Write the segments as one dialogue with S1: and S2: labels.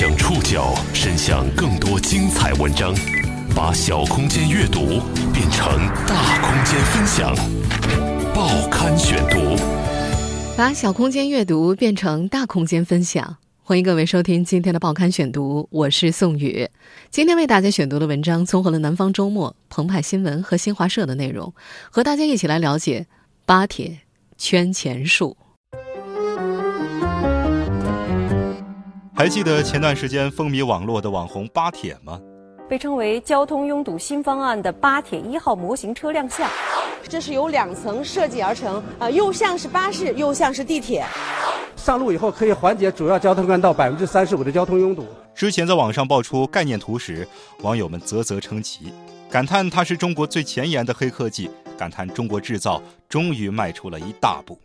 S1: 将触角伸向更多精彩文章，把小空间阅读变成大空间分享。报刊选读，
S2: 把小空间阅读变成大空间分享。欢迎各位收听今天的报刊选读，我是宋宇。今天为大家选读的文章综合了南方周末、澎湃新闻和新华社的内容，和大家一起来了解巴铁圈钱术。
S3: 还记得前段时间风靡网络的网红巴铁吗？
S4: 被称为交通拥堵新方案的巴铁一号模型车亮相，
S5: 这是由两层设计而成，啊，又像是巴士，又像是地铁。
S6: 上路以后可以缓解主要交通干道百分之三十五的交通拥堵。
S3: 之前在网上爆出概念图时，网友们啧啧称奇，感叹它是中国最前沿的黑科技，感叹中国制造终于迈出了一大步。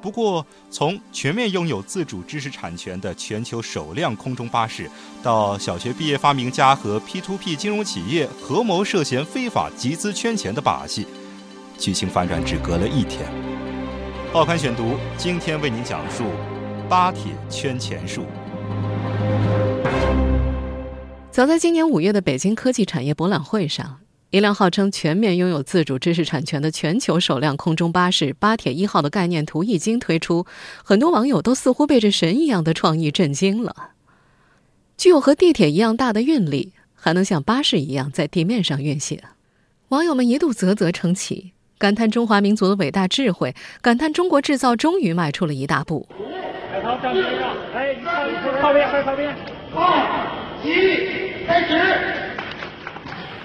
S3: 不过，从全面拥有自主知识产权的全球首辆空中巴士，到小学毕业发明家和 P2P 金融企业合谋涉嫌非法集资圈钱的把戏，剧情反转只隔了一天。报刊选读今天为您讲述巴铁圈钱术。
S2: 早在今年五月的北京科技产业博览会上。一辆号称全面拥有自主知识产权的全球首辆空中巴士“巴铁一号”的概念图一经推出，很多网友都似乎被这神一样的创意震惊了。具有和地铁一样大的运力，还能像巴士一样在地面上运行，网友们一度啧啧称奇，感叹中华民族的伟大智慧，感叹中国制造终于迈出了一大步。好，站边，靠边，靠边，二、一，开始。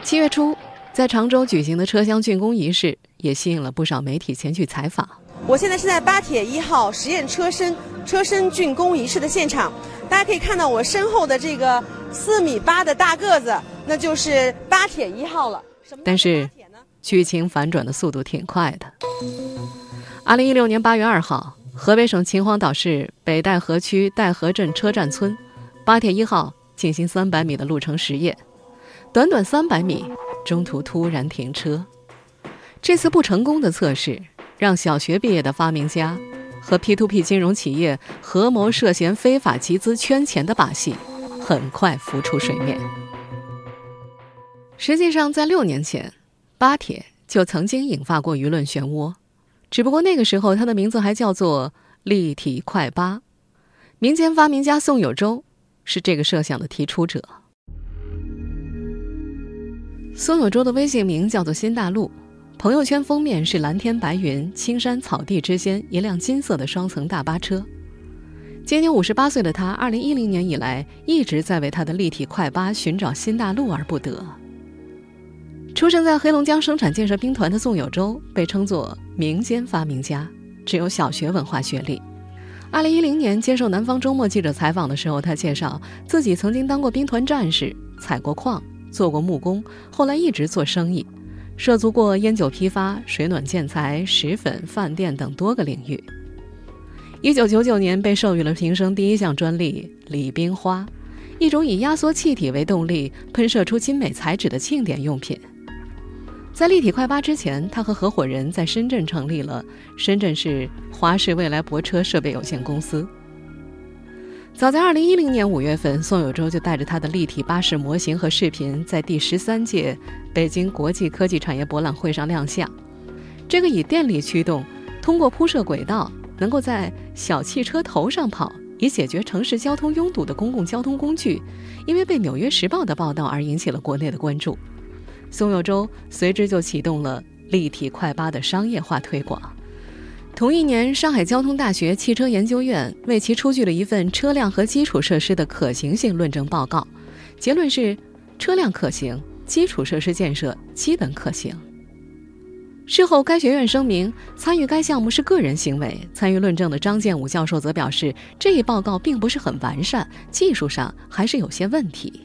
S2: 七月初。在常州举行的车厢竣工仪式，也吸引了不少媒体前去采访。
S5: 我现在是在巴铁一号实验车身车身竣工仪式的现场，大家可以看到我身后的这个四米八的大个子，那就是巴铁一号了。
S2: 但是，剧情反转的速度挺快的。二零一六年八月二号，河北省秦皇岛市北戴河区戴河镇车站村，巴铁一号进行三百米的路程实验，短短三百米。中途突然停车，这次不成功的测试，让小学毕业的发明家和 P2P 金融企业合谋涉嫌非法集资圈钱的把戏，很快浮出水面。实际上，在六年前，巴铁就曾经引发过舆论漩涡，只不过那个时候它的名字还叫做立体快巴，民间发明家宋有洲是这个设想的提出者。宋有洲的微信名叫做“新大陆”，朋友圈封面是蓝天白云、青山草地之间一辆金色的双层大巴车。今年五十八岁的他，二零一零年以来一直在为他的立体快巴寻找新大陆而不得。出生在黑龙江生产建设兵团的宋有洲被称作民间发明家，只有小学文化学历。二零一零年接受南方周末记者采访的时候，他介绍自己曾经当过兵团战士，采过矿。做过木工，后来一直做生意，涉足过烟酒批发、水暖建材、石粉、饭店等多个领域。一九九九年被授予了平生第一项专利“礼冰花”，一种以压缩气体为动力、喷射出精美材质的庆典用品。在立体快八之前，他和合伙人在深圳成立了深圳市华氏未来泊车设备有限公司。早在二零一零年五月份，宋有洲就带着他的立体巴士模型和视频，在第十三届北京国际科技产业博览会上亮相。这个以电力驱动、通过铺设轨道、能够在小汽车头上跑，以解决城市交通拥堵的公共交通工具，因为被《纽约时报》的报道而引起了国内的关注。宋有洲随之就启动了立体快巴的商业化推广。同一年，上海交通大学汽车研究院为其出具了一份车辆和基础设施的可行性论证报告，结论是车辆可行，基础设施建设基本可行。事后，该学院声明参与该项目是个人行为。参与论证的张建武教授则表示，这一报告并不是很完善，技术上还是有些问题。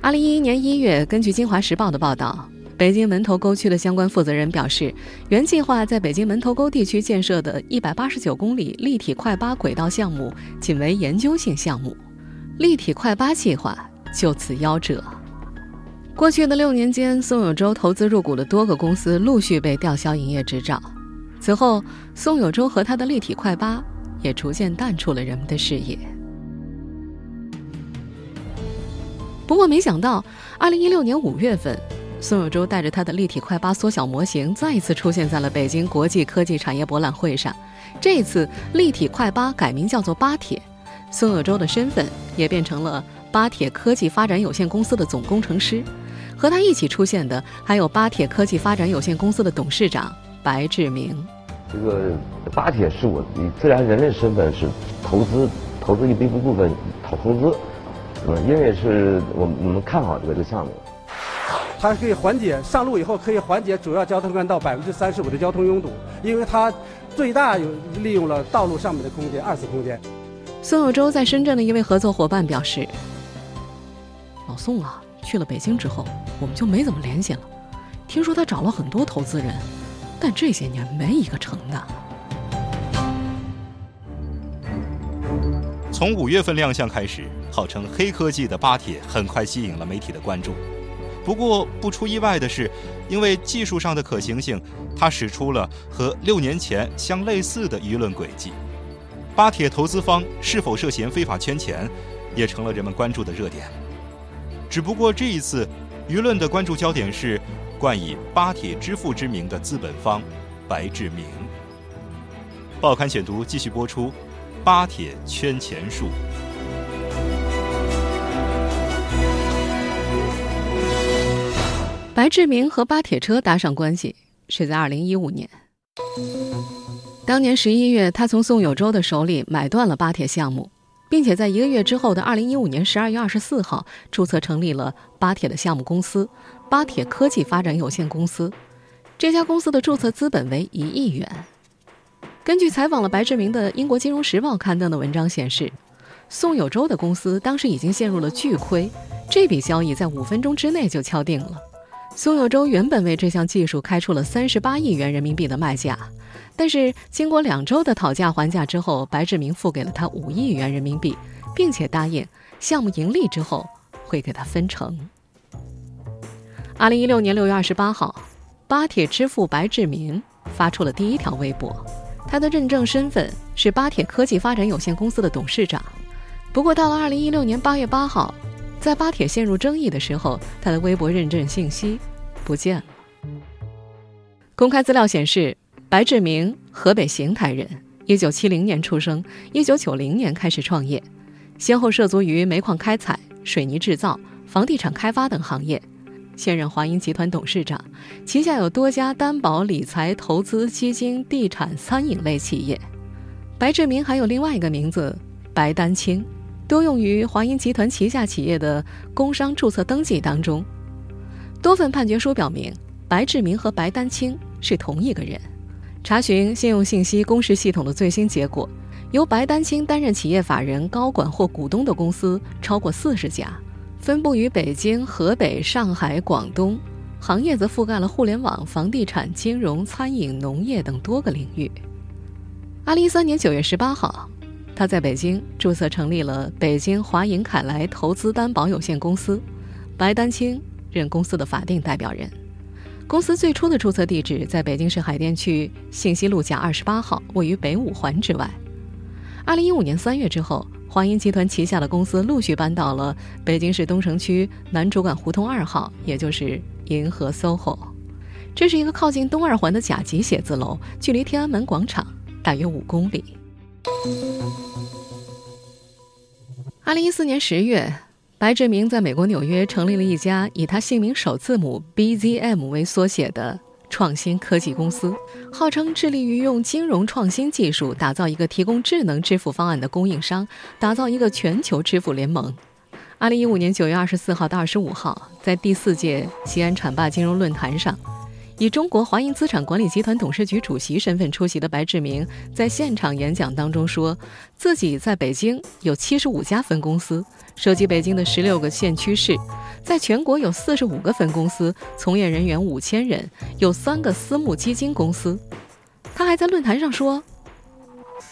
S2: 二零一一年一月，根据《京华时报》的报道。北京门头沟区的相关负责人表示，原计划在北京门头沟地区建设的一百八十九公里立体快巴轨道项目仅为研究性项目，立体快巴计划就此夭折。过去的六年间，宋有洲投资入股的多个公司陆续被吊销营业执照，此后，宋有洲和他的立体快巴也逐渐淡出了人们的视野。不过没想到，二零一六年五月份，孙有洲带着他的立体快八缩小模型再一次出现在了北京国际科技产业博览会上。这次立体快八改名叫做巴铁，孙有洲的身份也变成了巴铁科技发展有限公司的总工程师。和他一起出现的还有巴铁科技发展有限公司的董事长白志明。
S7: 这个巴铁是我以自然人的身份是投资投资一部分部分讨投资，呃，因为是我们我们看好这个这个项目。
S6: 它可以缓解上路以后可以缓解主要交通干道百分之三十五的交通拥堵，因为它最大有利用了道路上面的空间二次空间。
S2: 孙有洲在深圳的一位合作伙伴表示：“老宋啊。”去了北京之后，我们就没怎么联系了。听说他找了很多投资人，但这些年没一个成的。
S3: 从五月份亮相开始，号称黑科技的巴铁很快吸引了媒体的关注。不过不出意外的是，因为技术上的可行性，他使出了和六年前相类似的舆论轨迹。巴铁投资方是否涉嫌非法圈钱，也成了人们关注的热点。只不过这一次，舆论的关注焦点是冠以“巴铁之父”之名的资本方白志明。报刊选读继续播出：巴铁圈钱术。
S2: 白志明和巴铁车搭上关系是在二零一五年。当年十一月，他从宋有洲的手里买断了巴铁项目。并且在一个月之后的二零一五年十二月二十四号，注册成立了巴铁的项目公司——巴铁科技发展有限公司。这家公司的注册资本为一亿元。根据采访了白志明的英国金融时报刊登的文章显示，宋有洲的公司当时已经陷入了巨亏，这笔交易在五分钟之内就敲定了。宋有洲原本为这项技术开出了三十八亿元人民币的卖价。但是经过两周的讨价还价之后，白志明付给了他五亿元人民币，并且答应项目盈利之后会给他分成。二零一六年六月二十八号，巴铁之父白志明发出了第一条微博，他的认证身份是巴铁科技发展有限公司的董事长。不过到了二零一六年八月八号，在巴铁陷入争议的时候，他的微博认证信息不见了。公开资料显示。白志明，河北邢台人，一九七零年出生，一九九零年开始创业，先后涉足于煤矿开采、水泥制造、房地产开发等行业，现任华银集团董事长，旗下有多家担保、理财、投资基金、地产、餐饮类企业。白志明还有另外一个名字白丹青，多用于华银集团旗下企业的工商注册登记当中。多份判决书表明，白志明和白丹青是同一个人。查询信用信息公示系统的最新结果，由白丹青担任企业法人、高管或股东的公司超过四十家，分布于北京、河北、上海、广东，行业则覆盖了互联网、房地产、金融、餐饮、农业等多个领域。二零一三年九月十八号，他在北京注册成立了北京华银凯莱投资担保有限公司，白丹青任公司的法定代表人。公司最初的注册地址在北京市海淀区信息路甲二十八号，位于北五环之外。二零一五年三月之后，华银集团旗下的公司陆续搬到了北京市东城区南主管胡同二号，也就是银河 SOHO。这是一个靠近东二环的甲级写字楼，距离天安门广场大约五公里。二零一四年十月。白志明在美国纽约成立了一家以他姓名首字母 BZM 为缩写的创新科技公司，号称致力于用金融创新技术打造一个提供智能支付方案的供应商，打造一个全球支付联盟。二零一五年九月二十四号到二十五号，在第四届西安浐灞金融论坛上。以中国华银资产管理集团董事局主席身份出席的白志明，在现场演讲当中说，自己在北京有七十五家分公司，涉及北京的十六个县区市，在全国有四十五个分公司，从业人员五千人，有三个私募基金公司。他还在论坛上说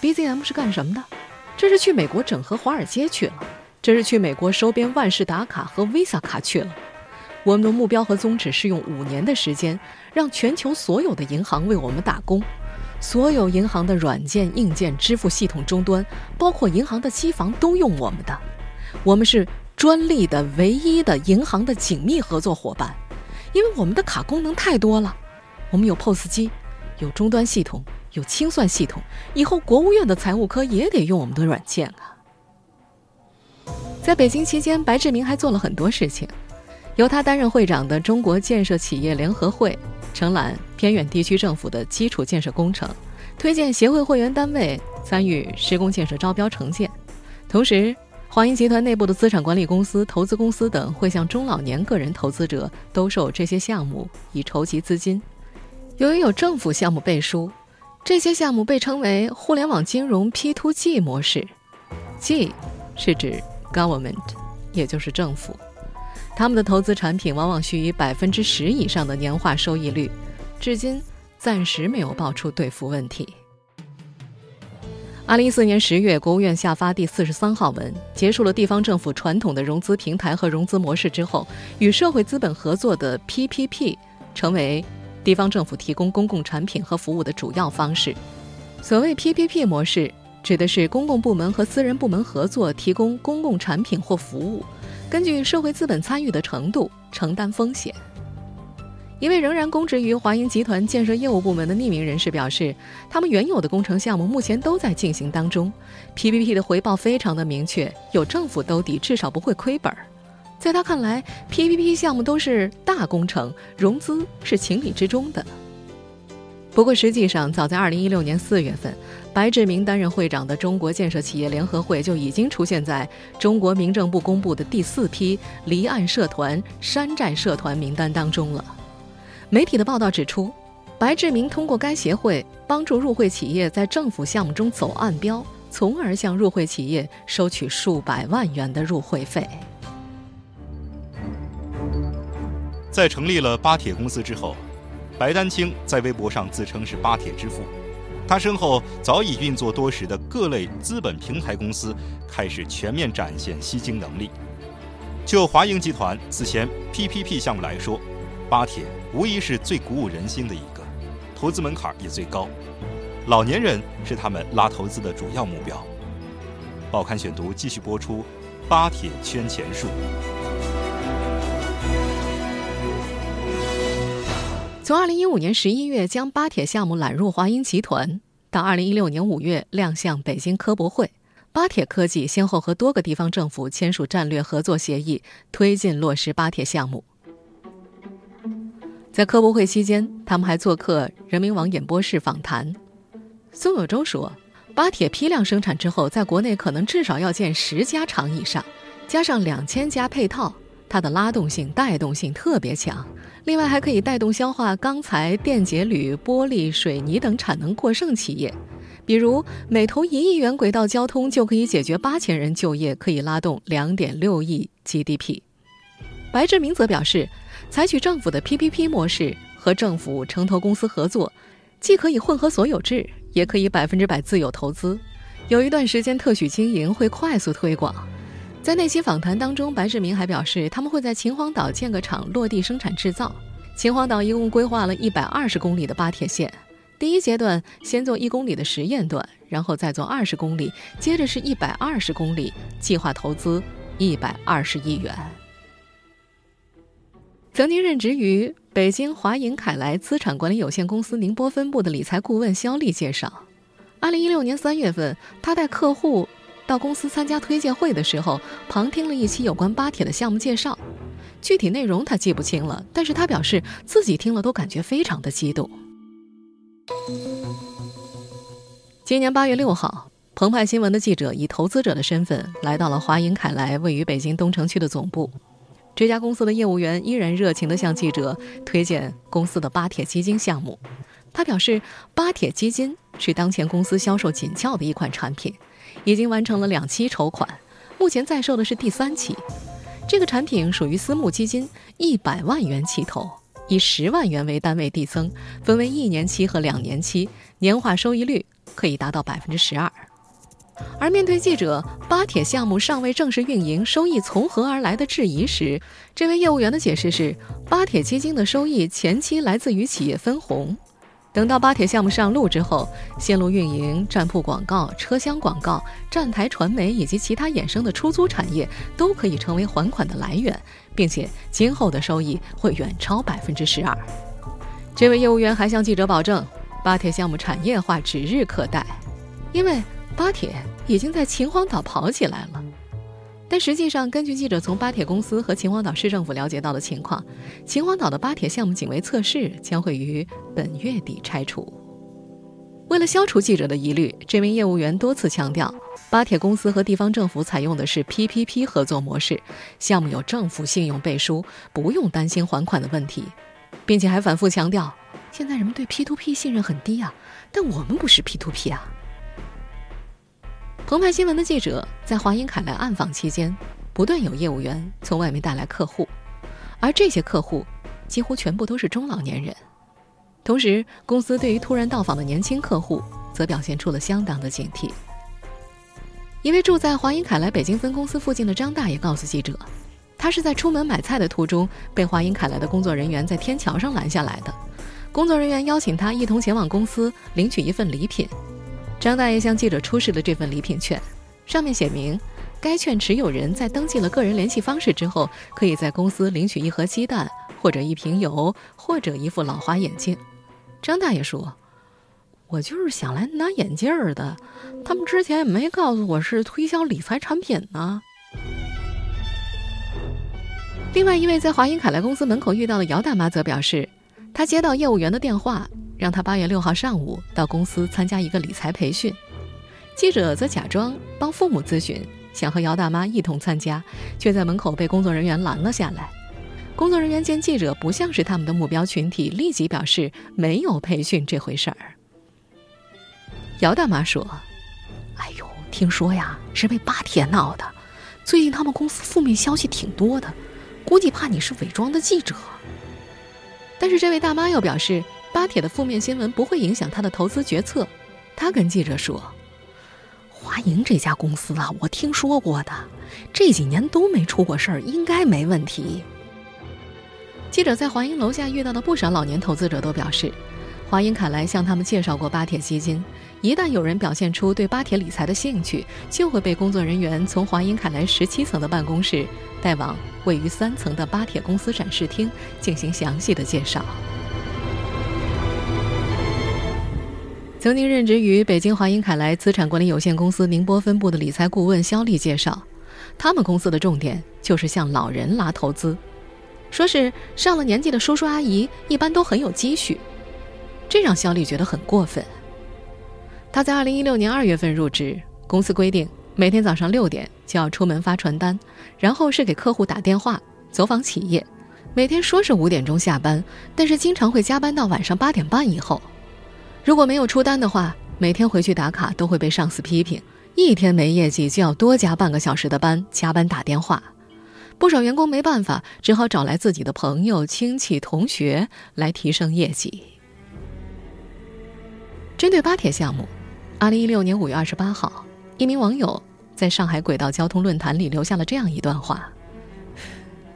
S2: ，BZM 是干什么的？这是去美国整合华尔街去了，这是去美国收编万事达卡和 Visa 卡去了。我们的目标和宗旨是用五年的时间，让全球所有的银行为我们打工，所有银行的软件、硬件、支付系统终端，包括银行的机房，都用我们的。我们是专利的唯一的银行的紧密合作伙伴，因为我们的卡功能太多了，我们有 POS 机，有终端系统，有清算系统，以后国务院的财务科也得用我们的软件啊。在北京期间，白志明还做了很多事情。由他担任会长的中国建设企业联合会承揽偏远地区政府的基础建设工程，推荐协会会员单位参与施工建设招标承建。同时，华银集团内部的资产管理公司、投资公司等会向中老年个人投资者兜售这些项目，以筹集资金。由于有政府项目背书，这些项目被称为互联网金融 P2G 模式。G 是指 Government，也就是政府。他们的投资产品往往需以百分之十以上的年化收益率，至今暂时没有爆出兑付问题。二零一四年十月，国务院下发第四十三号文，结束了地方政府传统的融资平台和融资模式之后，与社会资本合作的 PPP 成为地方政府提供公共产品和服务的主要方式。所谓 PPP 模式，指的是公共部门和私人部门合作提供公共产品或服务。根据社会资本参与的程度承担风险。一位仍然供职于华银集团建设业务部门的匿名人士表示，他们原有的工程项目目前都在进行当中，PPP 的回报非常的明确，有政府兜底，至少不会亏本儿。在他看来，PPP 项目都是大工程，融资是情理之中的。不过，实际上早在2016年4月份。白志明担任会长的中国建设企业联合会就已经出现在中国民政部公布的第四批离岸社团、山寨社团名单当中了。媒体的报道指出，白志明通过该协会帮助入会企业在政府项目中走暗标，从而向入会企业收取数百万元的入会费。
S3: 在成立了巴铁公司之后，白丹青在微博上自称是“巴铁之父”。他身后早已运作多时的各类资本平台公司开始全面展现吸金能力。就华盈集团此前 PPP 项目来说，巴铁无疑是最鼓舞人心的一个，投资门槛也最高，老年人是他们拉投资的主要目标。报刊选读继续播出，巴铁圈钱术。
S2: 从二零一五年十一月将巴铁项目揽入华银集团，到二零一六年五月亮相北京科博会，巴铁科技先后和多个地方政府签署战略合作协议，推进落实巴铁项目。在科博会期间，他们还做客人民网演播室访谈。孙有洲说，巴铁批量生产之后，在国内可能至少要建十家厂以上，加上两千家配套，它的拉动性、带动性特别强。另外还可以带动消化钢材、电解铝、玻璃、水泥等产能过剩企业，比如每投一亿元轨道交通就可以解决八千人就业，可以拉动两点六亿 GDP。白志明则表示，采取政府的 PPP 模式和政府城投公司合作，既可以混合所有制，也可以百分之百自有投资，有一段时间特许经营会快速推广。在那期访谈当中，白志明还表示，他们会在秦皇岛建个厂，落地生产制造。秦皇岛一共规划了一百二十公里的巴铁线，第一阶段先做一公里的实验段，然后再做二十公里，接着是一百二十公里，计划投资一百二十亿元。曾经任职于北京华银凯莱资产管理有限公司宁波分部的理财顾问肖丽介绍，二零一六年三月份，他带客户。到公司参加推介会的时候，旁听了一期有关巴铁的项目介绍，具体内容他记不清了，但是他表示自己听了都感觉非常的激动。今年八月六号，澎湃新闻的记者以投资者的身份来到了华银凯莱位于北京东城区的总部，这家公司的业务员依然热情地向记者推荐公司的巴铁基金项目。他表示，巴铁基金是当前公司销售紧俏的一款产品。已经完成了两期筹款，目前在售的是第三期。这个产品属于私募基金，一百万元起投，以十万元为单位递增，分为一年期和两年期，年化收益率可以达到百分之十二。而面对记者巴铁项目尚未正式运营，收益从何而来的质疑时，这位业务员的解释是：巴铁基金的收益前期来自于企业分红。等到巴铁项目上路之后，线路运营、站铺广告、车厢广告、站台传媒以及其他衍生的出租产业都可以成为还款的来源，并且今后的收益会远超百分之十二。这位业务员还向记者保证，巴铁项目产业化指日可待，因为巴铁已经在秦皇岛跑起来了。但实际上，根据记者从巴铁公司和秦皇岛市政府了解到的情况，秦皇岛的巴铁项目仅为测试，将会于本月底拆除。为了消除记者的疑虑，这名业务员多次强调，巴铁公司和地方政府采用的是 PPP 合作模式，项目有政府信用背书，不用担心还款的问题，并且还反复强调，现在人们对 P2P 信任很低啊，但我们不是 P2P 啊。澎湃新闻的记者在华英凯莱暗访期间，不断有业务员从外面带来客户，而这些客户几乎全部都是中老年人。同时，公司对于突然到访的年轻客户，则表现出了相当的警惕。一位住在华英凯莱北京分公司附近的张大爷告诉记者，他是在出门买菜的途中被华英凯莱的工作人员在天桥上拦下来的。工作人员邀请他一同前往公司领取一份礼品。张大爷向记者出示了这份礼品券，上面写明，该券持有人在登记了个人联系方式之后，可以在公司领取一盒鸡蛋，或者一瓶油，或者一副老花眼镜。张大爷说：“我就是想来拿眼镜的，他们之前也没告诉我是推销理财产品呢。”另外一位在华英凯莱公司门口遇到的姚大妈则表示，她接到业务员的电话。让他八月六号上午到公司参加一个理财培训，记者则假装帮父母咨询，想和姚大妈一同参加，却在门口被工作人员拦了下来。工作人员见记者不像是他们的目标群体，立即表示没有培训这回事儿。姚大妈说：“哎呦，听说呀是被巴铁闹的，最近他们公司负面消息挺多的，估计怕你是伪装的记者。”但是这位大妈又表示。巴铁的负面新闻不会影响他的投资决策，他跟记者说：“华盈这家公司啊，我听说过的，这几年都没出过事儿，应该没问题。”记者在华盈楼下遇到的不少老年投资者都表示，华盈凯莱向他们介绍过巴铁基金，一旦有人表现出对巴铁理财的兴趣，就会被工作人员从华盈凯莱十七层的办公室带往位于三层的巴铁公司展示厅进行详细的介绍。曾经任职于北京华英凯莱资产管理有限公司宁波分部的理财顾问肖丽介绍，他们公司的重点就是向老人拉投资，说是上了年纪的叔叔阿姨一般都很有积蓄，这让肖丽觉得很过分。他在二零一六年二月份入职，公司规定每天早上六点就要出门发传单，然后是给客户打电话、走访企业，每天说是五点钟下班，但是经常会加班到晚上八点半以后。如果没有出单的话，每天回去打卡都会被上司批评。一天没业绩就要多加半个小时的班，加班打电话。不少员工没办法，只好找来自己的朋友、亲戚、同学来提升业绩。针对巴铁项目，二零一六年五月二十八号，一名网友在上海轨道交通论坛里留下了这样一段话：“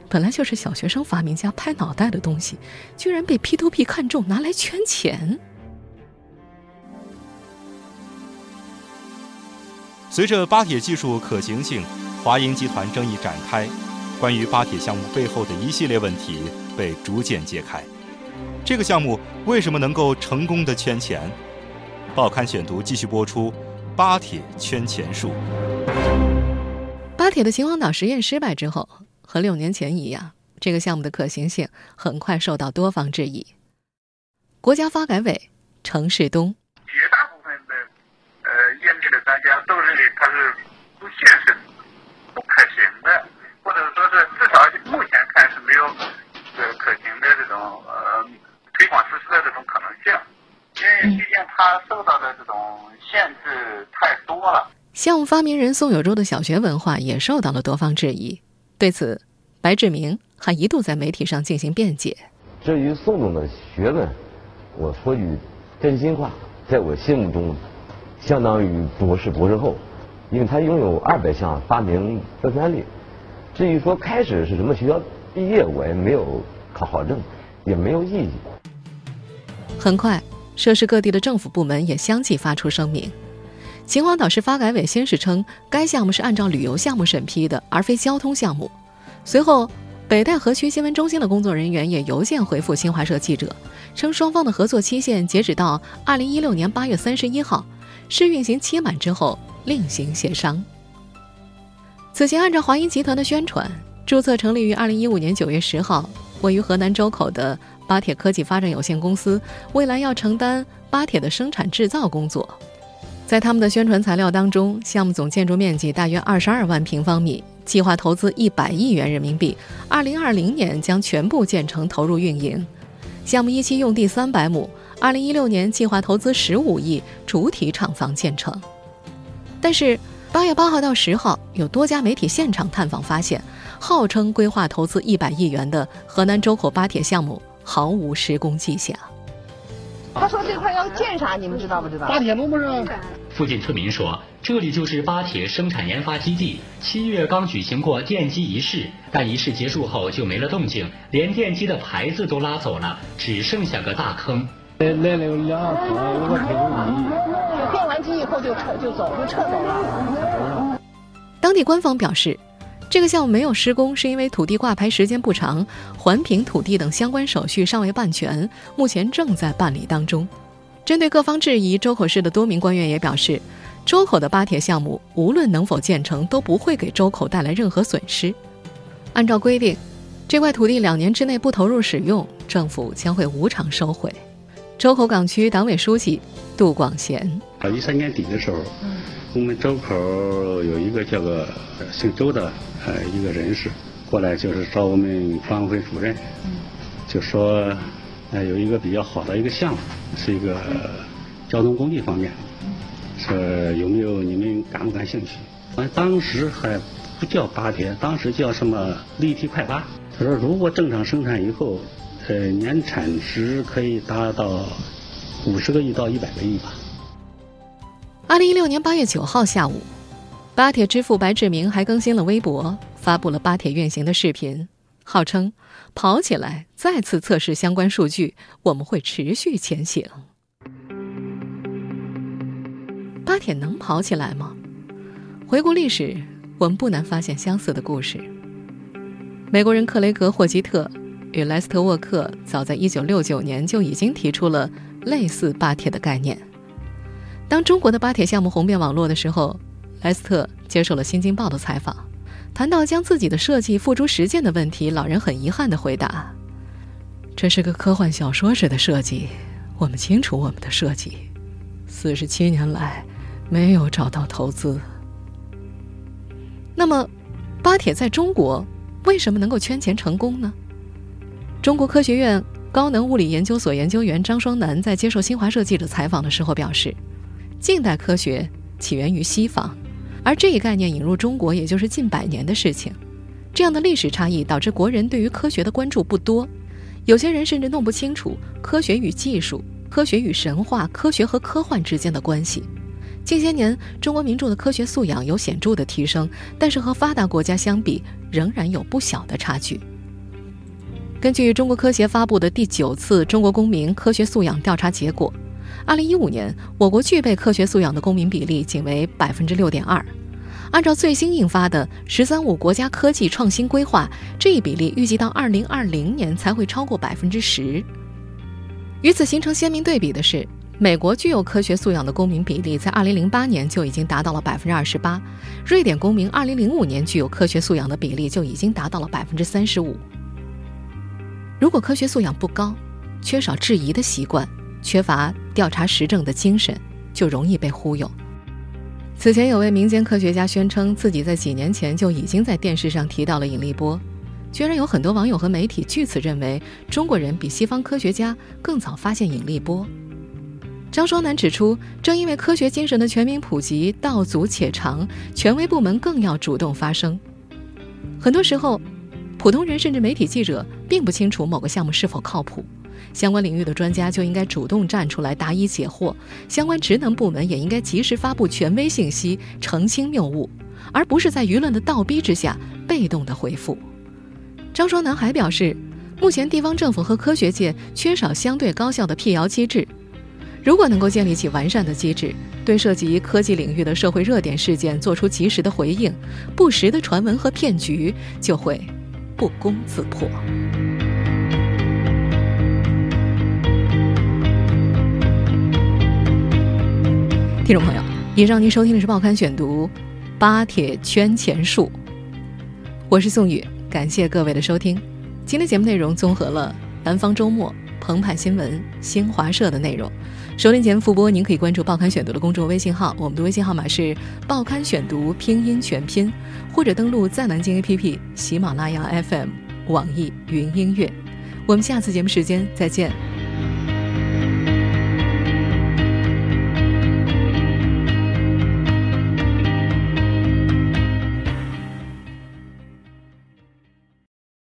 S2: 本来就是小学生发明家拍脑袋的东西，居然被 P2P 看中，拿来圈钱。”
S3: 随着巴铁技术可行性，华盈集团争议展开，关于巴铁项目背后的一系列问题被逐渐揭开。这个项目为什么能够成功的圈钱？报刊选读继续播出：巴铁圈钱术。
S2: 巴铁的秦皇岛实验失败之后，和六年前一样，这个项目的可行性很快受到多方质疑。国家发改委程世东。
S8: 大家都认为它是不现实、不可行的，或者说是至少目前看是没有呃可行的这种呃推广实施的这种可能性，因为毕竟它受到的这种限制太多了。
S2: 项目发明人宋有洲的小学文化也受到了多方质疑，对此，白志明还一度在媒体上进行辩解。
S7: 至于宋总的学问，我说句真心话，在我心目中。相当于博士博士后，因为他拥有二百项发明专利。至于说开始是什么学校毕业，我也没有考考证，也没有意义。
S2: 很快，涉事各地的政府部门也相继发出声明。秦皇岛市发改委先是称该项目是按照旅游项目审批的，而非交通项目。随后，北戴河区新闻中心的工作人员也邮件回复新华社记者，称双方的合作期限截止到二零一六年八月三十一号，试运行期满之后另行协商。此前，按照华银集团的宣传，注册成立于二零一五年九月十号，位于河南周口的巴铁科技发展有限公司，未来要承担巴铁的生产制造工作。在他们的宣传材料当中，项目总建筑面积大约二十二万平方米，计划投资一百亿元人民币，二零二零年将全部建成投入运营。项目一期用地三百亩，二零一六年计划投资十五亿，主体厂房建成。但是。八月八号到十号，有多家媒体现场探访发现，号称规划投资一百亿元的河南周口巴铁项目毫无施工迹象。
S9: 他说这块要建啥？你们知道不知道？
S10: 巴铁路不是？
S11: 附近村民说，这里就是巴铁生产研发基地。七月刚举行过奠基仪式，但仪式结束后就没了动静，连奠基的牌子都拉走了，只剩下个大坑。
S10: 来来了有两个坑，有个退休
S9: 就奠完机以后就撤就走就撤走了。
S2: 当地官方表示，这个项目没有施工，是因为土地挂牌时间不长，环评土地等相关手续尚未办全，目前正在办理当中。针对各方质疑，周口市的多名官员也表示，周口的巴铁项目无论能否建成，都不会给周口带来任何损失。按照规定，这块土地两年之内不投入使用，政府将会无偿收回。周口港区党委书记杜广贤：
S12: 到一三年底的时候，我们周口有一个叫个姓周的呃一个人士过来，就是找我们管委会主任，就说呃有一个比较好的一个项目，是一个交通工具方面，说有没有你们感不感兴趣？完当时还不叫巴铁，当时叫什么立体快巴。他说如果正常生产以后。呃，年产值可以达到五十个亿到一百个亿吧。
S2: 二零一六年八月九号下午，巴铁之父白志明还更新了微博，发布了巴铁运行的视频，号称“跑起来，再次测试相关数据，我们会持续前行”。巴铁能跑起来吗？回顾历史，我们不难发现相似的故事。美国人克雷格·霍吉特。与莱斯特沃克早在1969年就已经提出了类似巴铁的概念。当中国的巴铁项目红遍网络的时候，莱斯特接受了《新京报》的采访，谈到将自己的设计付诸实践的问题，老人很遗憾地回答：“这是个科幻小说式的设计，我们清楚我们的设计，四十七年来没有找到投资。”那么，巴铁在中国为什么能够圈钱成功呢？中国科学院高能物理研究所研究员张双楠在接受新华社记者采访的时候表示，近代科学起源于西方，而这一概念引入中国也就是近百年的事情。这样的历史差异导致国人对于科学的关注不多，有些人甚至弄不清楚科学与技术、科学与神话、科学和科幻之间的关系。近些年，中国民众的科学素养有显著的提升，但是和发达国家相比，仍然有不小的差距。根据中国科协发布的第九次中国公民科学素养调查结果，二零一五年我国具备科学素养的公民比例仅为百分之六点二。按照最新印发的“十三五”国家科技创新规划，这一比例预计到二零二零年才会超过百分之十。与此形成鲜明对比的是，美国具有科学素养的公民比例在二零零八年就已经达到了百分之二十八，瑞典公民二零零五年具有科学素养的比例就已经达到了百分之三十五。如果科学素养不高，缺少质疑的习惯，缺乏调查实证的精神，就容易被忽悠。此前有位民间科学家宣称自己在几年前就已经在电视上提到了引力波，居然有很多网友和媒体据此认为中国人比西方科学家更早发现引力波。张双楠指出，正因为科学精神的全民普及道阻且长，权威部门更要主动发声。很多时候。普通人甚至媒体记者并不清楚某个项目是否靠谱，相关领域的专家就应该主动站出来答疑解惑，相关职能部门也应该及时发布权威信息，澄清谬误，而不是在舆论的倒逼之下被动的回复。张双南还表示，目前地方政府和科学界缺少相对高效的辟谣机制，如果能够建立起完善的机制，对涉及科技领域的社会热点事件做出及时的回应，不实的传闻和骗局就会不攻自破。听众朋友，以上您收听的是《报刊选读》，巴铁圈钱术。我是宋宇，感谢各位的收听。今天节目内容综合了《南方周末》、澎湃新闻、新华社的内容。收听节目复播，您可以关注《报刊选读》的公众微信号，我们的微信号码是《报刊选读》拼音全拼，或者登录在南京 APP、喜马拉雅 FM、网易云音乐。我们下次节目时间再见。